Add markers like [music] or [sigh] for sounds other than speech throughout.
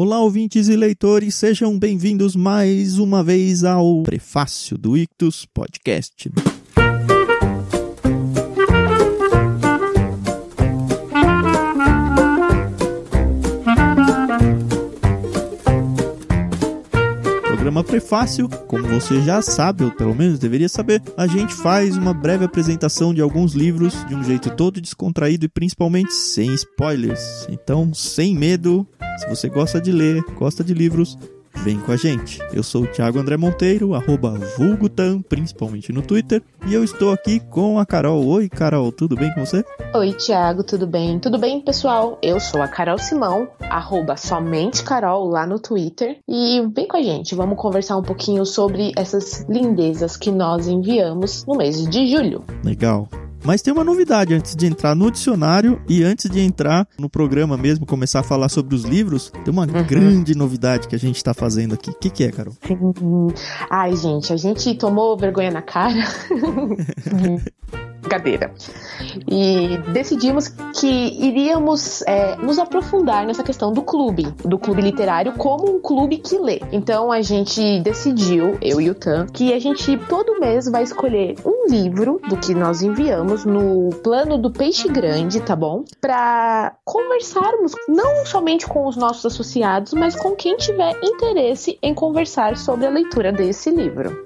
Olá, ouvintes e leitores, sejam bem-vindos mais uma vez ao Prefácio do Ictus Podcast. programa Prefácio, como você já sabe, ou pelo menos deveria saber, a gente faz uma breve apresentação de alguns livros de um jeito todo descontraído e principalmente sem spoilers. Então, sem medo, se você gosta de ler, gosta de livros, Vem com a gente. Eu sou o Thiago André Monteiro, arroba vulgutan, principalmente no Twitter. E eu estou aqui com a Carol. Oi, Carol, tudo bem com você? Oi, Thiago, tudo bem? Tudo bem, pessoal? Eu sou a Carol Simão, arroba somente Carol lá no Twitter. E vem com a gente, vamos conversar um pouquinho sobre essas lindezas que nós enviamos no mês de julho. Legal. Mas tem uma novidade antes de entrar no dicionário e antes de entrar no programa mesmo, começar a falar sobre os livros, tem uma uhum. grande novidade que a gente está fazendo aqui. O que, que é, Carol? Ai, gente, a gente tomou vergonha na cara. [laughs] brincadeira. E decidimos que iríamos é, nos aprofundar nessa questão do clube, do clube literário, como um clube que lê. Então a gente decidiu, eu e o Tan, que a gente todo mês vai escolher um livro do que nós enviamos no plano do Peixe Grande, tá bom? Para conversarmos não somente com os nossos associados, mas com quem tiver interesse em conversar sobre a leitura desse livro.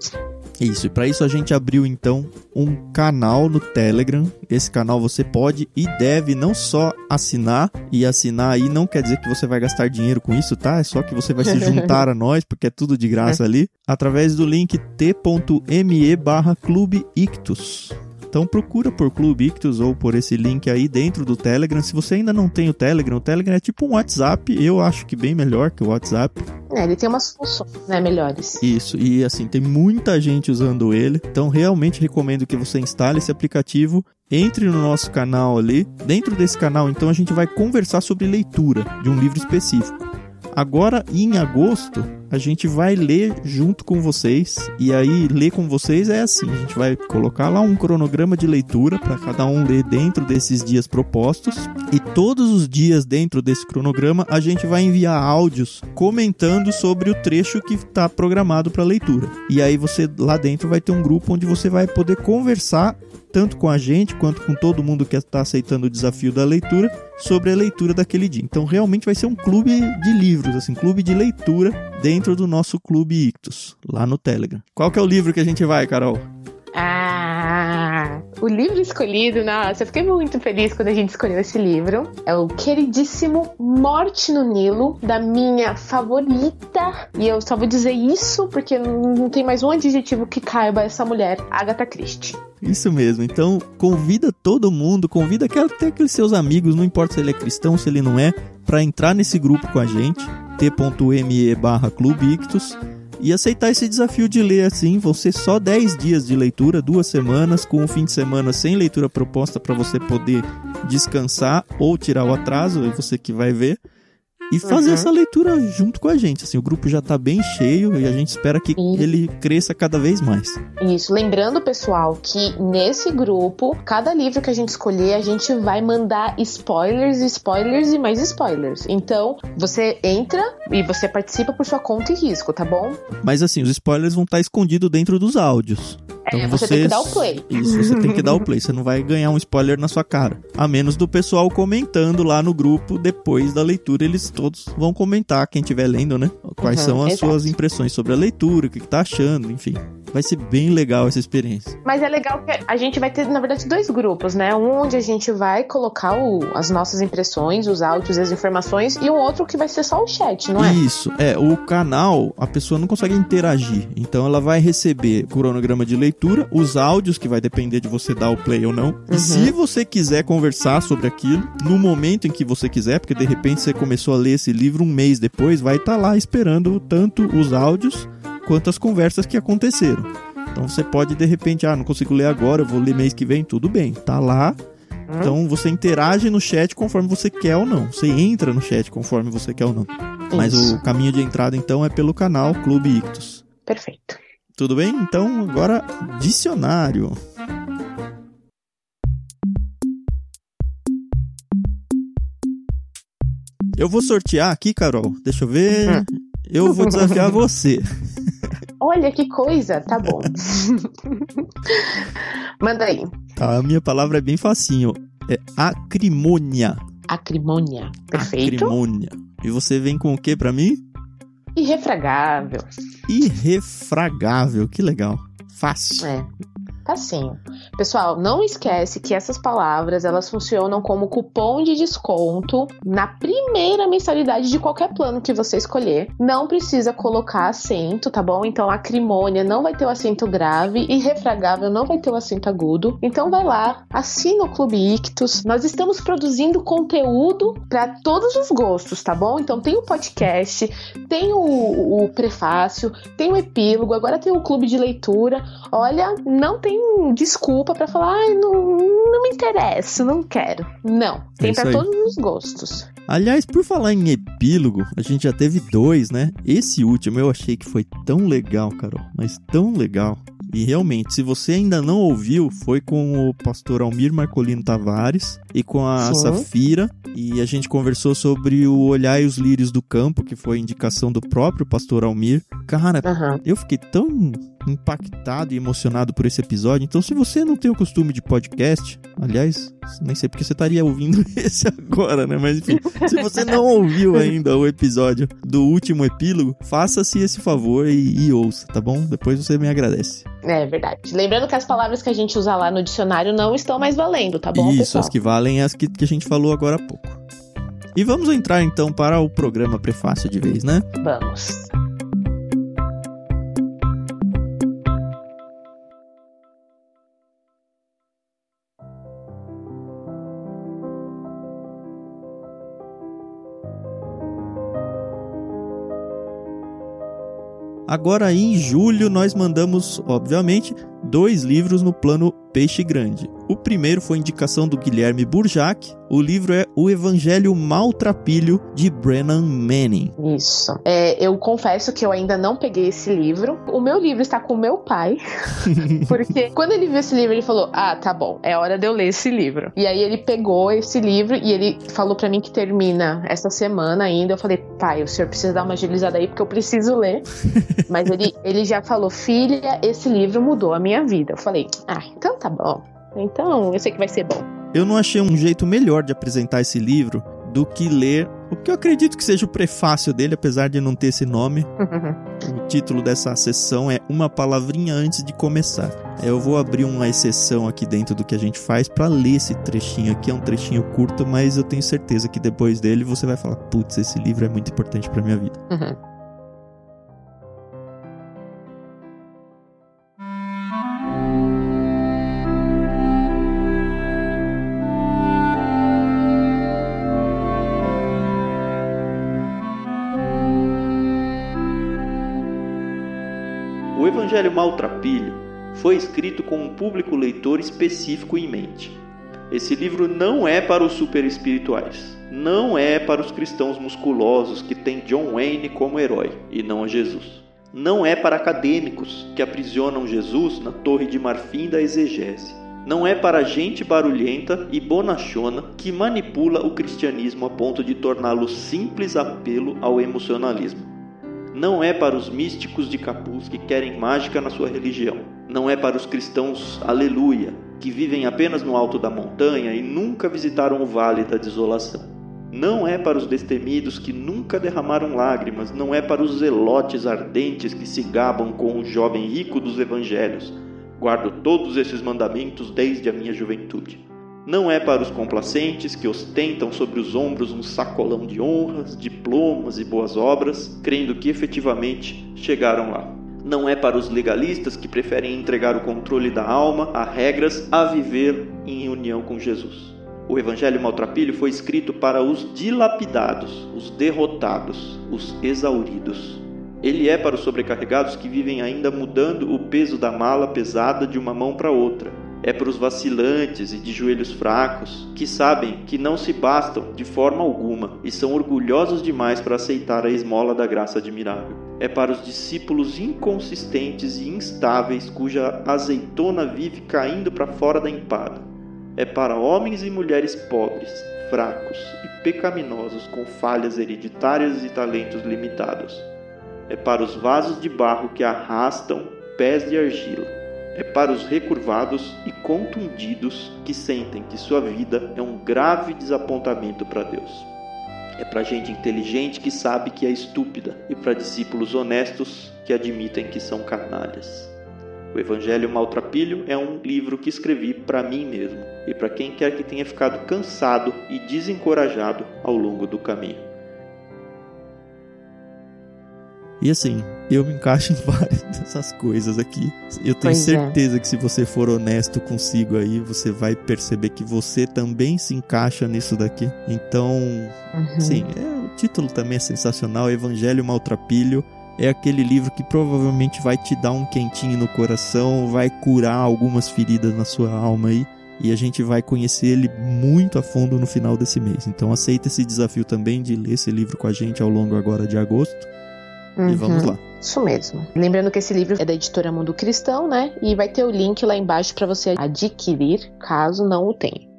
Isso, e para isso a gente abriu então um canal no Telegram. Esse canal você pode e deve não só assinar, e assinar aí não quer dizer que você vai gastar dinheiro com isso, tá? É só que você vai se [laughs] juntar a nós, porque é tudo de graça ali, através do link t.me barra Clube Ictus. Então procura por Clube Ictus ou por esse link aí dentro do Telegram. Se você ainda não tem o Telegram, o Telegram é tipo um WhatsApp, eu acho que bem melhor que o WhatsApp. É, ele tem umas funções, né, melhores. Isso, e assim, tem muita gente usando ele. Então realmente recomendo que você instale esse aplicativo entre no nosso canal ali. Dentro desse canal, então, a gente vai conversar sobre leitura de um livro específico. Agora, em agosto, a gente vai ler junto com vocês. E aí, ler com vocês é assim: a gente vai colocar lá um cronograma de leitura para cada um ler dentro desses dias propostos. E todos os dias dentro desse cronograma, a gente vai enviar áudios comentando sobre o trecho que está programado para leitura. E aí, você lá dentro vai ter um grupo onde você vai poder conversar tanto com a gente quanto com todo mundo que está aceitando o desafio da leitura sobre a leitura daquele dia. Então realmente vai ser um clube de livros, assim, clube de leitura dentro do nosso clube Ictus, lá no Telegram. Qual que é o livro que a gente vai, Carol? O livro escolhido, nossa, eu fiquei muito feliz quando a gente escolheu esse livro. É o queridíssimo Morte no Nilo, da minha favorita. E eu só vou dizer isso porque não tem mais um adjetivo que caiba essa mulher, Agatha Christie. Isso mesmo. Então, convida todo mundo, convida até aqueles seus amigos, não importa se ele é cristão, se ele não é, para entrar nesse grupo com a gente, t.me barra Clube Ictus e aceitar esse desafio de ler assim. Vão ser só 10 dias de leitura, duas semanas, com um fim de semana sem leitura proposta para você poder descansar ou tirar o atraso, é você que vai ver e fazer uhum. essa leitura junto com a gente. Assim, o grupo já está bem cheio e a gente espera que ele cresça cada vez mais. Isso. Lembrando, pessoal, que nesse grupo, cada livro que a gente escolher, a gente vai mandar spoilers, spoilers e mais spoilers. Então, você entra e você participa por sua conta e risco, tá bom? Mas assim, os spoilers vão estar escondidos dentro dos áudios. Então é, você, você tem que dar o play. Isso, você tem que dar o play. Você não vai ganhar um spoiler na sua cara. A menos do pessoal comentando lá no grupo depois da leitura. Eles todos vão comentar, quem estiver lendo, né? Quais uhum, são as exato. suas impressões sobre a leitura, o que, que tá achando, enfim. Vai ser bem legal essa experiência. Mas é legal que a gente vai ter, na verdade, dois grupos, né? Um onde a gente vai colocar o, as nossas impressões, os áudios e as informações, e um outro que vai ser só o chat, não é? Isso. É, o canal, a pessoa não consegue interagir. Então ela vai receber cronograma de leitura, os áudios, que vai depender de você dar o play ou não. Uhum. E se você quiser conversar sobre aquilo, no momento em que você quiser, porque de repente você começou a ler esse livro um mês depois, vai estar tá lá esperando tanto os áudios quanto as conversas que aconteceram. Então você pode de repente, ah, não consigo ler agora, eu vou ler mês que vem, tudo bem, tá lá. Então você interage no chat conforme você quer ou não. Você entra no chat conforme você quer ou não. Isso. Mas o caminho de entrada então é pelo canal Clube Ictus. Perfeito. Tudo bem? Então agora dicionário. Eu vou sortear aqui, Carol. Deixa eu ver. Hum. Eu vou desafiar [laughs] você. Olha que coisa, tá bom. [laughs] Manda aí. Tá, a minha palavra é bem facinho. É acrimônia. Acrimônia. Perfeito. Acrimônia. E você vem com o que para mim? Irrefragável. Irrefragável, que legal. Fácil. É. Facinho. Pessoal, não esquece que essas palavras elas funcionam como cupom de desconto na primeira mensalidade de qualquer plano que você escolher. Não precisa colocar acento, tá bom? Então acrimônia não vai ter o acento grave e refragável não vai ter o acento agudo. Então vai lá, assina o Clube Ictus. Nós estamos produzindo conteúdo para todos os gostos, tá bom? Então tem o podcast, tem o, o prefácio, tem o epílogo, agora tem o clube de leitura. Olha, não tem desculpa para falar, ai, não, não me interessa, não quero. Não, tem é para todos os gostos. Aliás, por falar em epílogo, a gente já teve dois, né? Esse último eu achei que foi tão legal, Carol, mas tão legal. E realmente, se você ainda não ouviu, foi com o pastor Almir Marcolino Tavares e com a Sim. Safira. E a gente conversou sobre o Olhar e os Lírios do Campo, que foi indicação do próprio pastor Almir. Cara, uhum. eu fiquei tão impactado e emocionado por esse episódio. Então, se você não tem o costume de podcast, aliás, nem sei porque você estaria ouvindo [laughs] esse agora, né? Mas enfim, se você não ouviu ainda o episódio do último epílogo, faça-se esse favor e, e ouça, tá bom? Depois você me agradece. É verdade. Lembrando que as palavras que a gente usa lá no dicionário não estão mais valendo, tá bom? Isso, pessoal? as que valem é as que, que a gente falou agora há pouco. E vamos entrar então para o programa prefácio de vez, né? Vamos. Agora em julho nós mandamos, obviamente, dois livros no plano Peixe Grande. O primeiro foi indicação do Guilherme Burjac. O livro é O Evangelho Maltrapilho de Brennan Manning. Isso. É, eu confesso que eu ainda não peguei esse livro. O meu livro está com o meu pai. [laughs] porque quando ele viu esse livro, ele falou: Ah, tá bom, é hora de eu ler esse livro. E aí ele pegou esse livro e ele falou para mim que termina essa semana ainda. Eu falei: Pai, o senhor precisa dar uma agilizada aí porque eu preciso ler. [laughs] Mas ele, ele já falou: Filha, esse livro mudou a minha vida. Eu falei: Ah, então tá bom. Então, eu sei que vai ser bom. Eu não achei um jeito melhor de apresentar esse livro do que ler o que eu acredito que seja o prefácio dele, apesar de não ter esse nome. [laughs] o título dessa sessão é Uma Palavrinha Antes de Começar. Eu vou abrir uma exceção aqui dentro do que a gente faz para ler esse trechinho aqui. É um trechinho curto, mas eu tenho certeza que depois dele você vai falar: putz, esse livro é muito importante para minha vida. Uhum. Evangelho Maltrapilho foi escrito com um público leitor específico em mente. Esse livro não é para os super espirituais, não é para os cristãos musculosos que têm John Wayne como herói e não a Jesus. Não é para acadêmicos que aprisionam Jesus na torre de marfim da exegese. Não é para gente barulhenta e bonachona que manipula o cristianismo a ponto de torná-lo simples apelo ao emocionalismo. Não é para os místicos de capuz que querem mágica na sua religião. Não é para os cristãos aleluia, que vivem apenas no alto da montanha e nunca visitaram o vale da desolação. Não é para os destemidos que nunca derramaram lágrimas, não é para os zelotes ardentes que se gabam com o jovem rico dos evangelhos. Guardo todos esses mandamentos desde a minha juventude. Não é para os complacentes que ostentam sobre os ombros um sacolão de honras, diplomas e boas obras, crendo que efetivamente chegaram lá. Não é para os legalistas que preferem entregar o controle da alma a regras a viver em união com Jesus. O Evangelho Maltrapilho foi escrito para os dilapidados, os derrotados, os exauridos. Ele é para os sobrecarregados que vivem ainda mudando o peso da mala pesada de uma mão para outra é para os vacilantes e de joelhos fracos, que sabem que não se bastam de forma alguma e são orgulhosos demais para aceitar a esmola da graça admirável. É para os discípulos inconsistentes e instáveis cuja azeitona vive caindo para fora da empada. É para homens e mulheres pobres, fracos e pecaminosos com falhas hereditárias e talentos limitados. É para os vasos de barro que arrastam pés de argila. É para os recurvados e contundidos que sentem que sua vida é um grave desapontamento para Deus. É para gente inteligente que sabe que é estúpida e para discípulos honestos que admitem que são canalhas. O Evangelho Maltrapilho é um livro que escrevi para mim mesmo e para quem quer que tenha ficado cansado e desencorajado ao longo do caminho. E assim, eu me encaixo em [laughs] várias dessas coisas aqui. Eu tenho pois é. certeza é. que se você for honesto consigo aí, você vai perceber que você também se encaixa nisso daqui. Então, uhum. sim, é, o título também é sensacional, Evangelho Maltrapilho é aquele livro que provavelmente vai te dar um quentinho no coração, vai curar algumas feridas na sua alma aí. E a gente vai conhecer ele muito a fundo no final desse mês. Então aceita esse desafio também de ler esse livro com a gente ao longo agora de agosto. Uhum. E vamos lá. Isso mesmo. Lembrando que esse livro é da editora Mundo Cristão, né? E vai ter o link lá embaixo para você adquirir, caso não o tenha.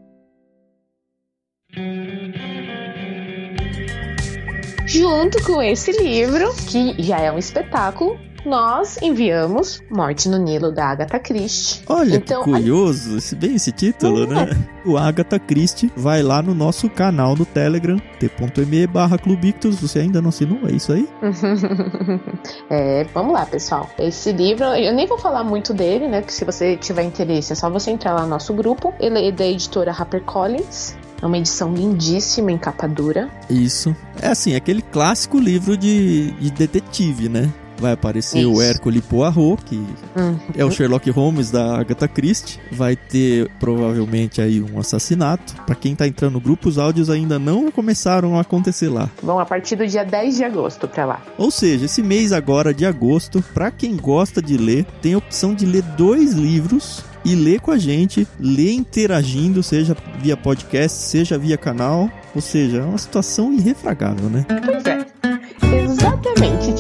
Junto com esse livro, que já é um espetáculo, nós enviamos Morte no Nilo da Agatha Christie. Olha então, que curioso, bem esse título, é. né? O Agatha Christie vai lá no nosso canal no Telegram, t.me barra Clubictus. Você ainda não assinou? É isso aí? [laughs] é, vamos lá, pessoal. Esse livro, eu nem vou falar muito dele, né? Que se você tiver interesse, é só você entrar lá no nosso grupo. Ele é da editora HarperCollins. É uma edição lindíssima em capa dura. Isso. É assim, aquele clássico livro de, de detetive, né? Vai aparecer Isso. o Hércules Poirot, que uhum. é o Sherlock Holmes da Agatha Christie. Vai ter provavelmente aí um assassinato. Para quem tá entrando no grupo, os áudios ainda não começaram a acontecer lá. Vão a partir do dia 10 de agosto para lá. Ou seja, esse mês agora de agosto, para quem gosta de ler, tem a opção de ler dois livros e ler com a gente, ler interagindo, seja via podcast, seja via canal. Ou seja, é uma situação irrefragável, né? Pois é.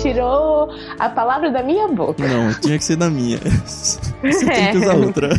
Tirou a palavra da minha boca. Não, tinha que ser da minha. [laughs] Você tem que usar outra.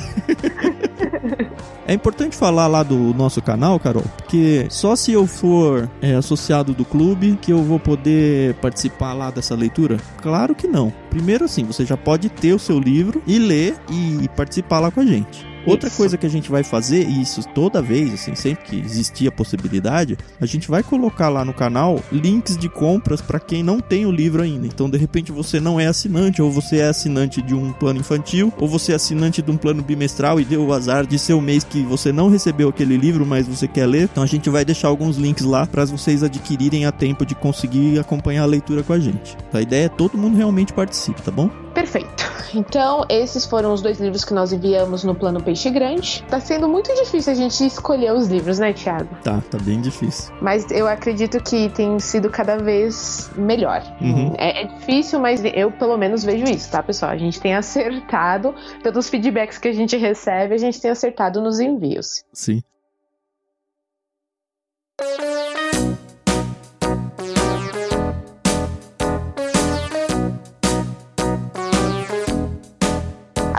É importante falar lá do nosso canal, Carol, porque só se eu for é, associado do clube que eu vou poder participar lá dessa leitura? Claro que não. Primeiro assim, você já pode ter o seu livro e ler e participar lá com a gente. Outra isso. coisa que a gente vai fazer, e isso toda vez, assim, sempre que existir a possibilidade, a gente vai colocar lá no canal links de compras para quem não tem o livro ainda. Então, de repente, você não é assinante, ou você é assinante de um plano infantil, ou você é assinante de um plano bimestral e deu o azar de ser o mês que você não recebeu aquele livro, mas você quer ler. Então, a gente vai deixar alguns links lá para vocês adquirirem a tempo de conseguir acompanhar a leitura com a gente. A ideia é todo mundo realmente participe, tá bom? Perfeito. Então, esses foram os dois livros que nós enviamos no plano Peixe Grande. Tá sendo muito difícil a gente escolher os livros, né, Thiago? Tá, tá bem difícil. Mas eu acredito que tem sido cada vez melhor. Uhum. É, é, difícil, mas eu pelo menos vejo isso, tá, pessoal? A gente tem acertado, pelos feedbacks que a gente recebe, a gente tem acertado nos envios. Sim.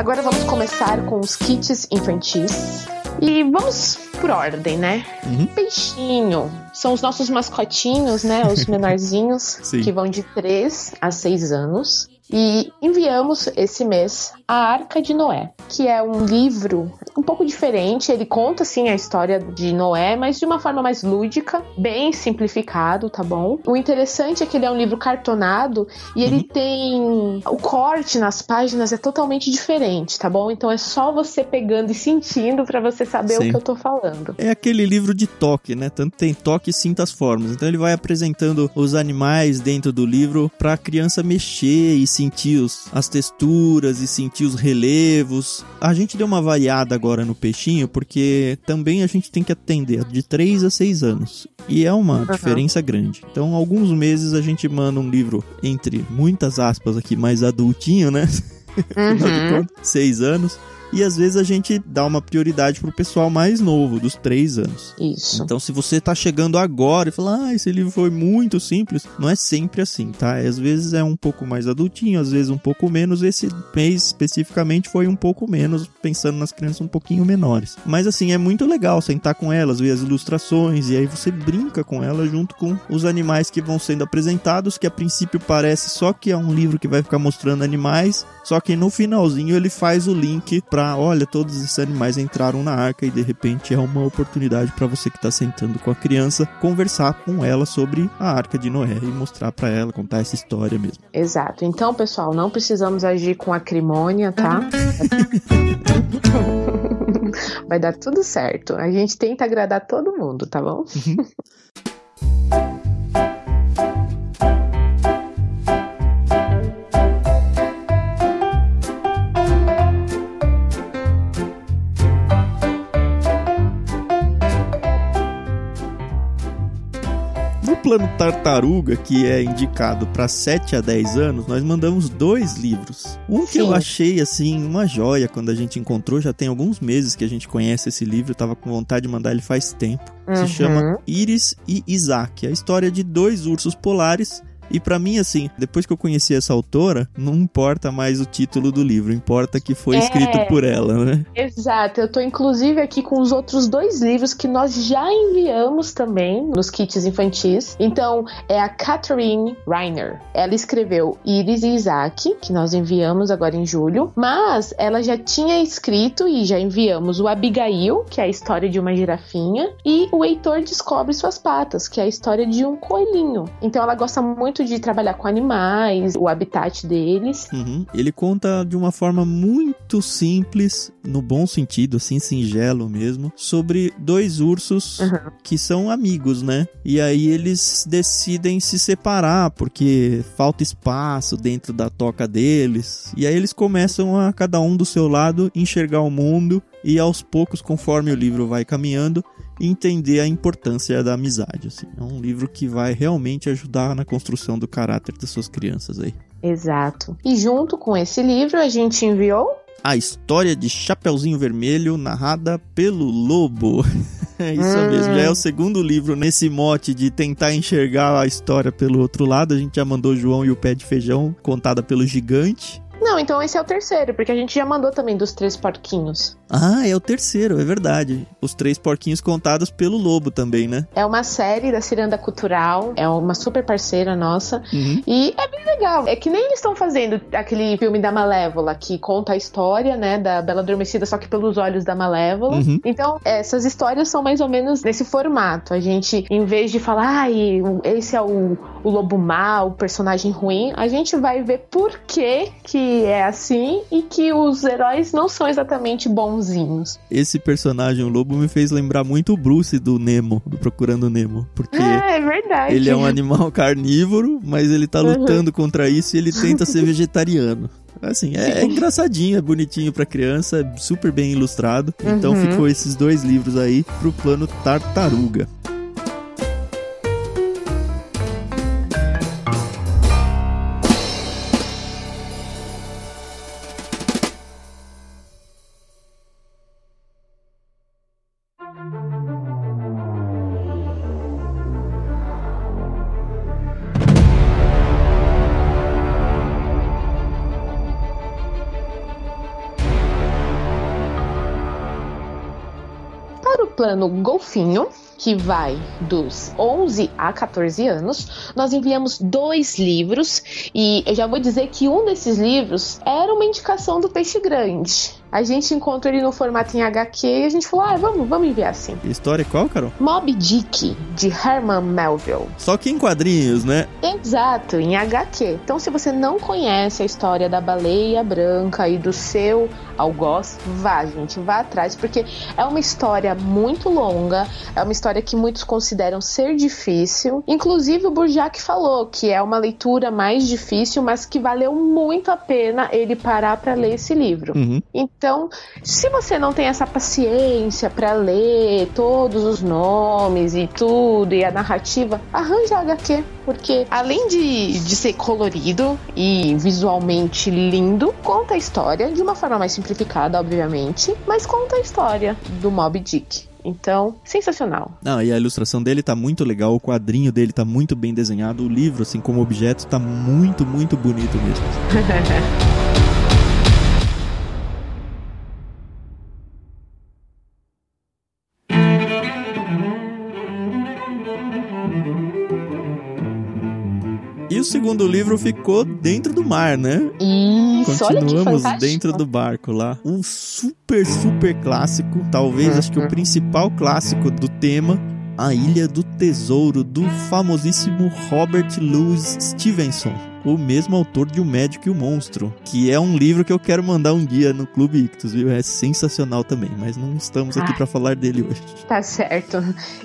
Agora vamos começar com os kits infantis. E vamos por ordem, né? Uhum. Peixinho. São os nossos mascotinhos, né? Os [laughs] menorzinhos, que vão de 3 a 6 anos. E enviamos esse mês A Arca de Noé, que é um livro um pouco diferente. Ele conta, assim, a história de Noé, mas de uma forma mais lúdica, bem simplificado, tá bom? O interessante é que ele é um livro cartonado e ele uhum. tem. O corte nas páginas é totalmente diferente, tá bom? Então é só você pegando e sentindo para você saber Sim. o que eu tô falando. É aquele livro de toque, né? Tanto tem toque e sinta as formas. Então ele vai apresentando os animais dentro do livro pra criança mexer e sentir os, as texturas e sentir os relevos. A gente deu uma variada agora no peixinho porque também a gente tem que atender de 3 a 6 anos. E é uma uhum. diferença grande. Então, alguns meses a gente manda um livro entre muitas aspas aqui mais adultinho, né? [laughs] Uhum. 6 anos. E às vezes a gente dá uma prioridade pro pessoal mais novo, dos três anos. Isso. Então, se você tá chegando agora e fala, ah, esse livro foi muito simples, não é sempre assim, tá? Às vezes é um pouco mais adultinho, às vezes um pouco menos. Esse mês especificamente foi um pouco menos, pensando nas crianças um pouquinho menores. Mas assim, é muito legal sentar com elas, ver as ilustrações e aí você brinca com elas junto com os animais que vão sendo apresentados, que a princípio parece só que é um livro que vai ficar mostrando animais, só que no finalzinho ele faz o link para, olha, todos esses animais entraram na arca e de repente é uma oportunidade para você que tá sentando com a criança conversar com ela sobre a arca de Noé e mostrar para ela, contar essa história mesmo. Exato. Então, pessoal, não precisamos agir com acrimônia, tá? [laughs] Vai dar tudo certo. A gente tenta agradar todo mundo, tá bom? Plano Tartaruga, que é indicado para 7 a 10 anos, nós mandamos dois livros. Um que Sim. eu achei assim uma joia quando a gente encontrou, já tem alguns meses que a gente conhece esse livro, eu tava com vontade de mandar ele faz tempo. Uhum. Se chama Iris e Isaac, a história de dois ursos polares. E pra mim, assim, depois que eu conheci essa autora, não importa mais o título do livro, importa que foi É. escrito por ela, né? Exato, eu tô inclusive aqui com os outros dois livros que nós já enviamos também nos kits infantis. Então, é a Catherine Reiner. Ela escreveu Iris e Isaac, que nós enviamos agora em julho, mas ela já tinha escrito e já enviamos o Abigail, que é a história de uma girafinha, e o Heitor descobre suas patas, que é a história de um coelhinho. Então, ela gosta muito de trabalhar com animais, o habitat deles. Uhum. Ele conta de uma forma muito simples, no bom sentido, assim, singelo mesmo, sobre dois ursos Uhum. que são amigos, né? E aí eles decidem se separar porque falta espaço dentro da toca deles. E aí eles começam a cada um do seu lado enxergar o mundo e aos poucos, conforme o livro vai caminhando, entender a importância da amizade. Assim. É um livro que vai realmente ajudar na construção do caráter das suas crianças aí. Exato. E junto com esse livro, a gente enviou A história de Chapeuzinho Vermelho, narrada pelo Lobo. [laughs] É isso Hum. mesmo, já é o segundo livro nesse mote de tentar enxergar a história pelo outro lado. A gente já mandou João e o Pé de Feijão, contada pelo Gigante. Não, então esse é o terceiro, porque a gente já mandou também dos três porquinhos. Ah, é o terceiro, é verdade. Os três porquinhos contados pelo Lobo também, né? É uma série da Ciranda Cultural, é uma super parceira nossa. Uhum. E é bem legal. É que nem eles estão fazendo aquele filme da Malévola, que conta a história, né, da Bela Adormecida, só que pelos olhos da Malévola. Uhum. Então, essas histórias são mais ou menos nesse formato. A gente, em vez de falar, ai, esse é o, o lobo mau, o personagem ruim, a gente vai ver por que, que é assim e que os heróis não são exatamente bonzinhos. Esse personagem, o Lobo, me fez lembrar muito o Bruce do Nemo, do Procurando Nemo. Porque [laughs] É, é ele é um animal carnívoro, mas ele tá lutando contra isso e ele tenta ser [laughs] vegetariano. Assim, é, é engraçadinho, é bonitinho pra criança, é super bem ilustrado. Então Uhum. ficou esses dois livros aí pro plano Tartaruga. Para o plano Golfinho, que vai dos 11 a 14 anos, nós enviamos dois livros e eu já vou dizer que um desses livros era uma indicação do Peixe Grande. A gente encontrou ele no formato em HQ e a gente falou: ah, vamos, vamos enviar assim. História qual, Carol? Moby Dick, de Herman Melville. Só que em quadrinhos, né? Exato, em HQ. Então, se você não conhece a história da baleia branca e do seu algoz, vá, gente, vá atrás, porque é uma história muito longa, é uma história que muitos consideram ser difícil. Inclusive, o Burjac falou que é uma leitura mais difícil, mas que valeu muito a pena ele parar para ler esse livro. Uhum. Então, Então, se você não tem essa paciência para ler todos os nomes e tudo e a narrativa, arranja HQ, porque além de, de ser colorido e visualmente lindo, conta a história de uma forma mais simplificada, obviamente, mas conta a história do Mob Dick. Então, sensacional. Não, e a ilustração dele tá muito legal, o quadrinho dele tá muito bem desenhado, o livro, assim como objeto, tá muito, muito bonito mesmo. [laughs] segundo livro ficou dentro do mar, né? Isso, Continuamos dentro do barco lá. Um super, super clássico. Talvez, uhum. acho que o principal clássico do tema. A Ilha do Tesouro, do famosíssimo Robert Louis Stevenson o mesmo autor de O Médico e o Monstro, que é um livro que eu quero mandar um dia no Clube Ictus, viu? É sensacional também, mas não estamos aqui ah, para falar dele hoje. Tá certo.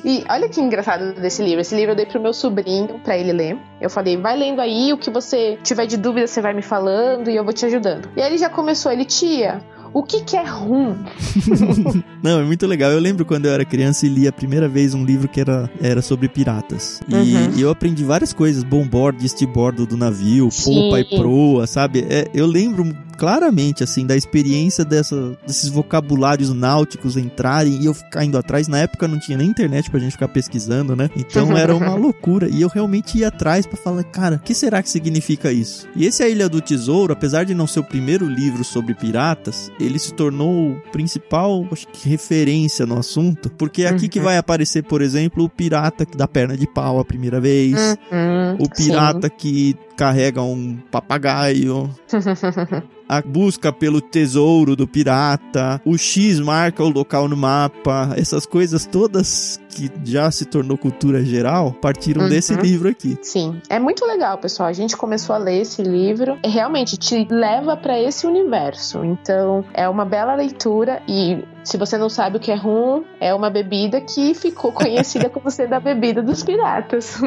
E olha que engraçado desse livro. Esse livro eu dei pro meu sobrinho para ele ler. Eu falei, vai lendo aí, o que você tiver de dúvida você vai me falando e eu vou te ajudando. E aí ele já começou, ele, tia, o que, que é rum? [laughs] Não, é muito legal. Eu lembro quando eu era criança e li a primeira vez um livro que era, era sobre piratas. E, uhum. eu aprendi várias coisas: bombordo, estibordo do navio, polpa e proa, sabe? É, eu lembro claramente, assim, da experiência dessa, desses vocabulários náuticos entrarem e eu ficar indo atrás. Na época não tinha nem internet pra gente ficar pesquisando, né? Então [laughs] era uma loucura. E eu realmente ia atrás para falar, cara, o que será que significa isso? E esse A Ilha do Tesouro, apesar de não ser o primeiro livro sobre piratas, ele se tornou o principal, acho que, referência no assunto, porque é aqui que uhum. vai aparecer, por exemplo, o pirata que dá perna de pau a primeira vez, uhum, o pirata sim. que carrega um papagaio. a busca pelo tesouro do pirata, o X marca o local no mapa, essas coisas todas que já se tornou cultura geral partiram uhum. desse livro aqui. Sim, é muito legal, pessoal. A gente começou a ler esse livro e realmente te leva para esse universo. Então, é uma bela leitura e se você não sabe o que é rum, é uma bebida que ficou conhecida [laughs] como sendo a bebida dos piratas.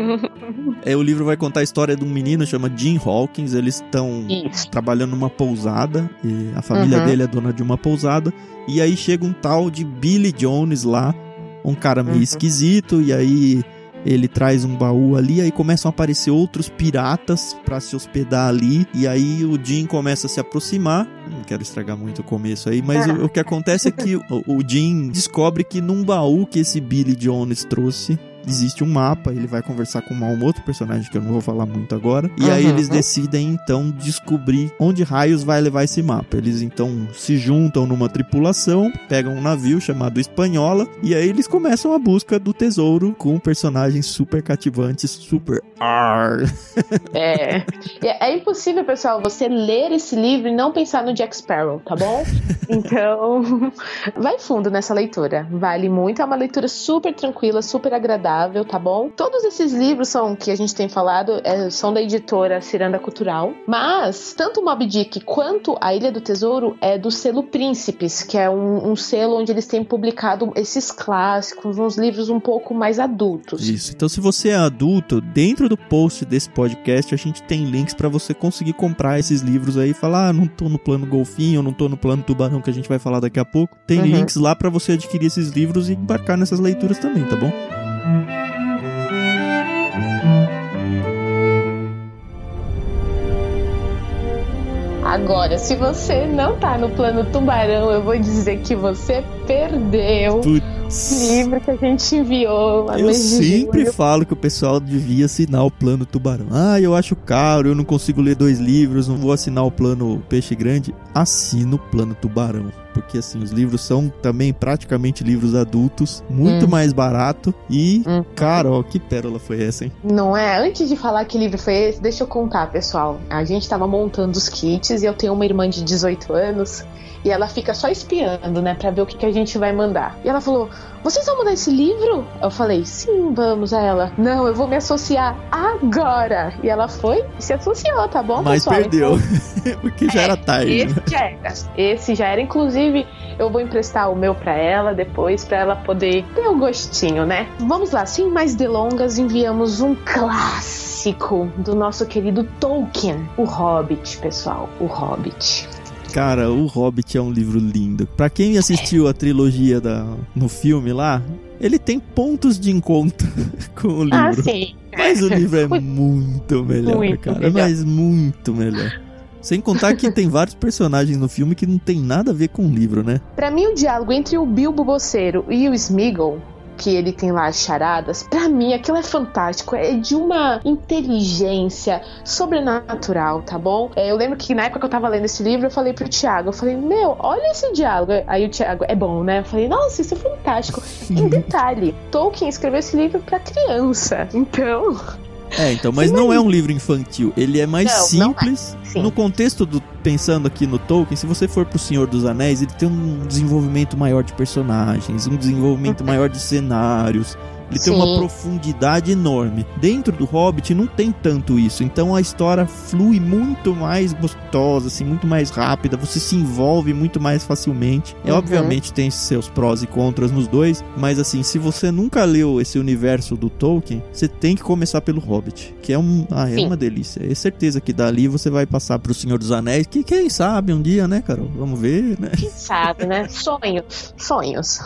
é, o livro vai contar a história de um menino chamado Jim Hawkins. Eles estão trabalhando numa pousada e a família uhum. dele é dona de uma pousada. E aí chega um tal de Billy Jones lá, um cara meio uhum. esquisito, e aí ele traz um baú ali, aí começam a aparecer outros piratas para se hospedar ali, e aí o Jim começa a se aproximar. Não quero estragar muito o começo aí, mas o, o, que acontece é que o, o Jim descobre que num baú que esse Billy Jones trouxe existe um mapa, ele vai conversar com um outro personagem que eu não vou falar muito agora. E uhum. aí eles decidem então descobrir onde raios vai levar esse mapa. Eles então se juntam numa tripulação, pegam um navio chamado Espanhola e aí eles começam a busca do tesouro com personagens super cativantes, super ar. [laughs] É. É impossível, pessoal, você ler esse livro e não pensar no Jack Sparrow, tá bom? [laughs] Então, vai fundo nessa leitura. Vale muito, é uma leitura super tranquila, super agradável tá bom? Todos esses livros são que a gente tem falado é, são da editora Ciranda Cultural, mas tanto o Moby Dick quanto a Ilha do Tesouro é do selo Príncipes, que é um, um selo onde eles têm publicado esses clássicos, uns livros um pouco mais adultos. Isso. Então, se você é adulto, dentro do post desse podcast a gente tem links para você conseguir comprar esses livros aí e falar, ah, não tô no plano golfinho, não tô no plano tubarão que a gente vai falar daqui a pouco. Tem uhum. links lá para você adquirir esses livros e embarcar nessas leituras também, tá bom? Agora, se você não tá no plano tubarão, eu vou dizer que você perdeu. Putz. Livro que a gente enviou. Eu sempre falo que o pessoal devia assinar o plano tubarão. Ah, eu acho caro, eu não consigo ler dois livros, não vou assinar o plano peixe grande. Assina o plano tubarão porque assim, os livros são também praticamente livros adultos, muito hum. mais barato e, hum. cara, ó, que pérola foi essa, hein? Não é? Antes de falar que livro foi esse, deixa eu contar, pessoal. A gente tava montando os kits e eu tenho uma irmã de 18 anos e ela fica só espiando, né, pra ver o que, que a gente vai mandar. E ela falou: Vocês vão mandar esse livro? Eu falei: Sim, vamos. A ela: Não, eu vou me associar agora. E ela foi e se associou, tá bom, Mas pessoal? perdeu, então, [laughs] porque já é, era tarde. Esse já era. Esse já era. Inclusive, eu vou emprestar o meu pra ela depois, pra ela poder ter o um gostinho, né? Vamos lá, sem mais delongas, enviamos um clássico do nosso querido Tolkien, o Hobbit, pessoal. O Hobbit. Cara, o Hobbit é um livro lindo. Pra quem assistiu a trilogia da, no filme lá, ele tem pontos de encontro [laughs] com o livro. Ah, sim. Mas o livro é [laughs] muito melhor, muito cara. Melhor. Mas muito melhor. Sem contar que tem vários personagens no filme que não tem nada a ver com o livro, né? Para mim, o diálogo entre o Bilbo Boceiro e o Smeagol que ele tem lá as charadas, para mim aquilo é fantástico, é de uma inteligência sobrenatural, tá bom? É, eu lembro que na época que eu tava lendo esse livro, eu falei pro Thiago, eu falei, meu, olha esse diálogo. Aí o Thiago, é bom, né? Eu falei, nossa, isso é fantástico. em detalhe, Tolkien escreveu esse livro para criança, então é, então, mas Sim, não é um livro infantil. Ele é mais não, simples. Não é. No contexto do. Pensando aqui no Tolkien, se você for pro Senhor dos Anéis, ele tem um desenvolvimento maior de personagens, um desenvolvimento uhum. maior de cenários. Ele Sim. tem uma profundidade enorme. Dentro do Hobbit não tem tanto isso. Então a história flui muito mais gostosa, assim, muito mais rápida. Você se envolve muito mais facilmente. É, uhum. obviamente tem seus prós e contras nos dois, mas assim, se você nunca leu esse universo do Tolkien, você tem que começar pelo Hobbit, que é, um, ah, é uma delícia. É certeza que dali você vai passar pro Senhor dos Anéis, que quem sabe um dia, né, Carol? Vamos ver, né? Quem sabe, né? Sonhos. Sonhos.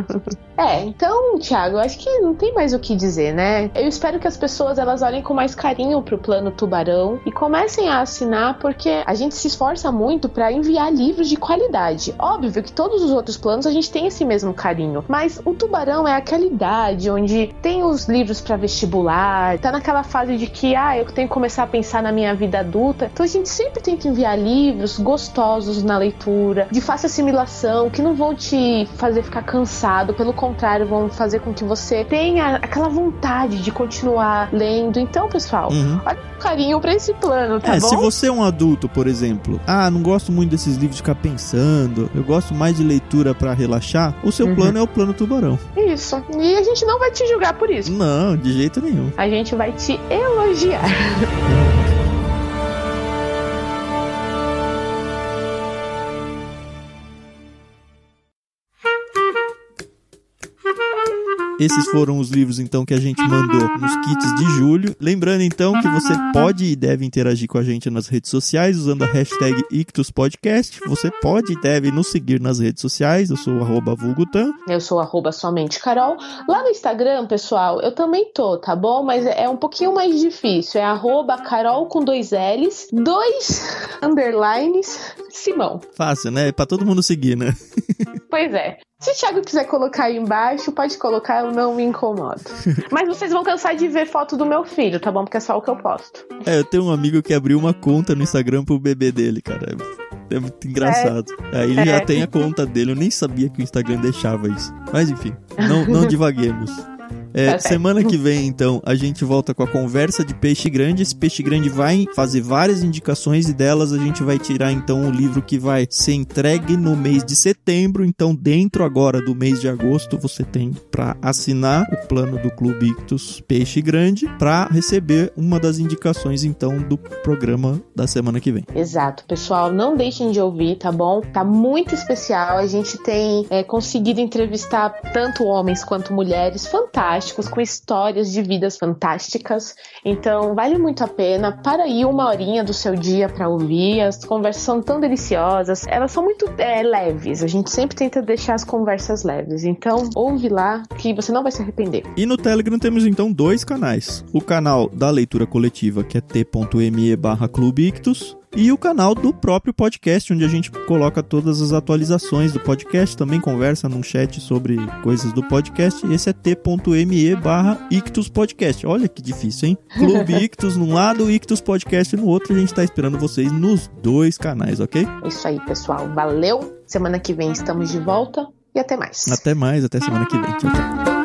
[laughs] é, então, Thiago, acho que não tem mais o que dizer, né? Eu espero que as pessoas elas olhem com mais carinho pro plano Tubarão e comecem a assinar porque a gente se esforça muito para enviar livros de qualidade. Óbvio que todos os outros planos a gente tem esse mesmo carinho, mas o Tubarão é aquela idade onde tem os livros para vestibular, tá naquela fase de que ah, eu tenho que começar a pensar na minha vida adulta. Então a gente sempre que enviar livros gostosos na leitura, de fácil assimilação, que não vão te fazer ficar cansado, pelo contrário, vão fazer com que você tenha aquela vontade de continuar lendo. Então, pessoal, uhum. olha o carinho pra esse plano, tá é, bom? Se você é um adulto, por exemplo, ah, não gosto muito desses livros de ficar pensando, eu gosto mais de leitura para relaxar, o seu uhum. plano é o plano tubarão. Isso. E a gente não vai te julgar por isso. Não, de jeito nenhum. A gente vai te elogiar. [laughs] Esses foram os livros então que a gente mandou nos kits de julho. Lembrando então que você pode e deve interagir com a gente nas redes sociais usando a hashtag IctusPodcast. Você pode e deve nos seguir nas redes sociais. Eu sou arroba vulgutan. Eu sou arroba somente Carol. Lá no Instagram, pessoal, eu também tô, tá bom? Mas é um pouquinho mais difícil. É arroba Carol com dois L's, dois [laughs] underlines, Simão. Fácil, né? É pra todo mundo seguir, né? [laughs] pois é. Se o Thiago quiser colocar aí embaixo, pode colocar, eu não me incomodo. [laughs] Mas vocês vão cansar de ver foto do meu filho, tá bom? Porque é só o que eu posto. É, eu tenho um amigo que abriu uma conta no Instagram pro bebê dele, cara. É muito engraçado. É. Aí ele é. já tem a conta dele, eu nem sabia que o Instagram deixava isso. Mas enfim, não, não [laughs] divaguemos. É, tá semana que vem, então, a gente volta com a conversa de peixe grande. Esse peixe grande vai fazer várias indicações e delas a gente vai tirar então o livro que vai ser entregue no mês de setembro. Então, dentro agora do mês de agosto, você tem para assinar o plano do Clube Ictus Peixe Grande para receber uma das indicações então do programa da semana que vem. Exato, pessoal, não deixem de ouvir, tá bom? Tá muito especial. A gente tem é, conseguido entrevistar tanto homens quanto mulheres fantásticos fantásticos, com histórias de vidas fantásticas. Então, vale muito a pena. Para aí uma horinha do seu dia para ouvir. As conversas são tão deliciosas. Elas são muito é, leves. A gente sempre tenta deixar as conversas leves. Então, ouve lá que você não vai se arrepender. E no Telegram temos então dois canais. O canal da leitura coletiva, que é t.me barra Clube Ictus, e o canal do próprio podcast, onde a gente coloca todas as atualizações do podcast, também conversa num chat sobre coisas do podcast. Esse é t.me barra Ictus Podcast. Olha que difícil, hein? Clube [laughs] Ictus num lado, Ictus Podcast no outro. A gente tá esperando vocês nos dois canais, ok? Isso aí, pessoal. Valeu! Semana que vem estamos de volta e até mais. Até mais, até semana que vem. Tchau, tchau.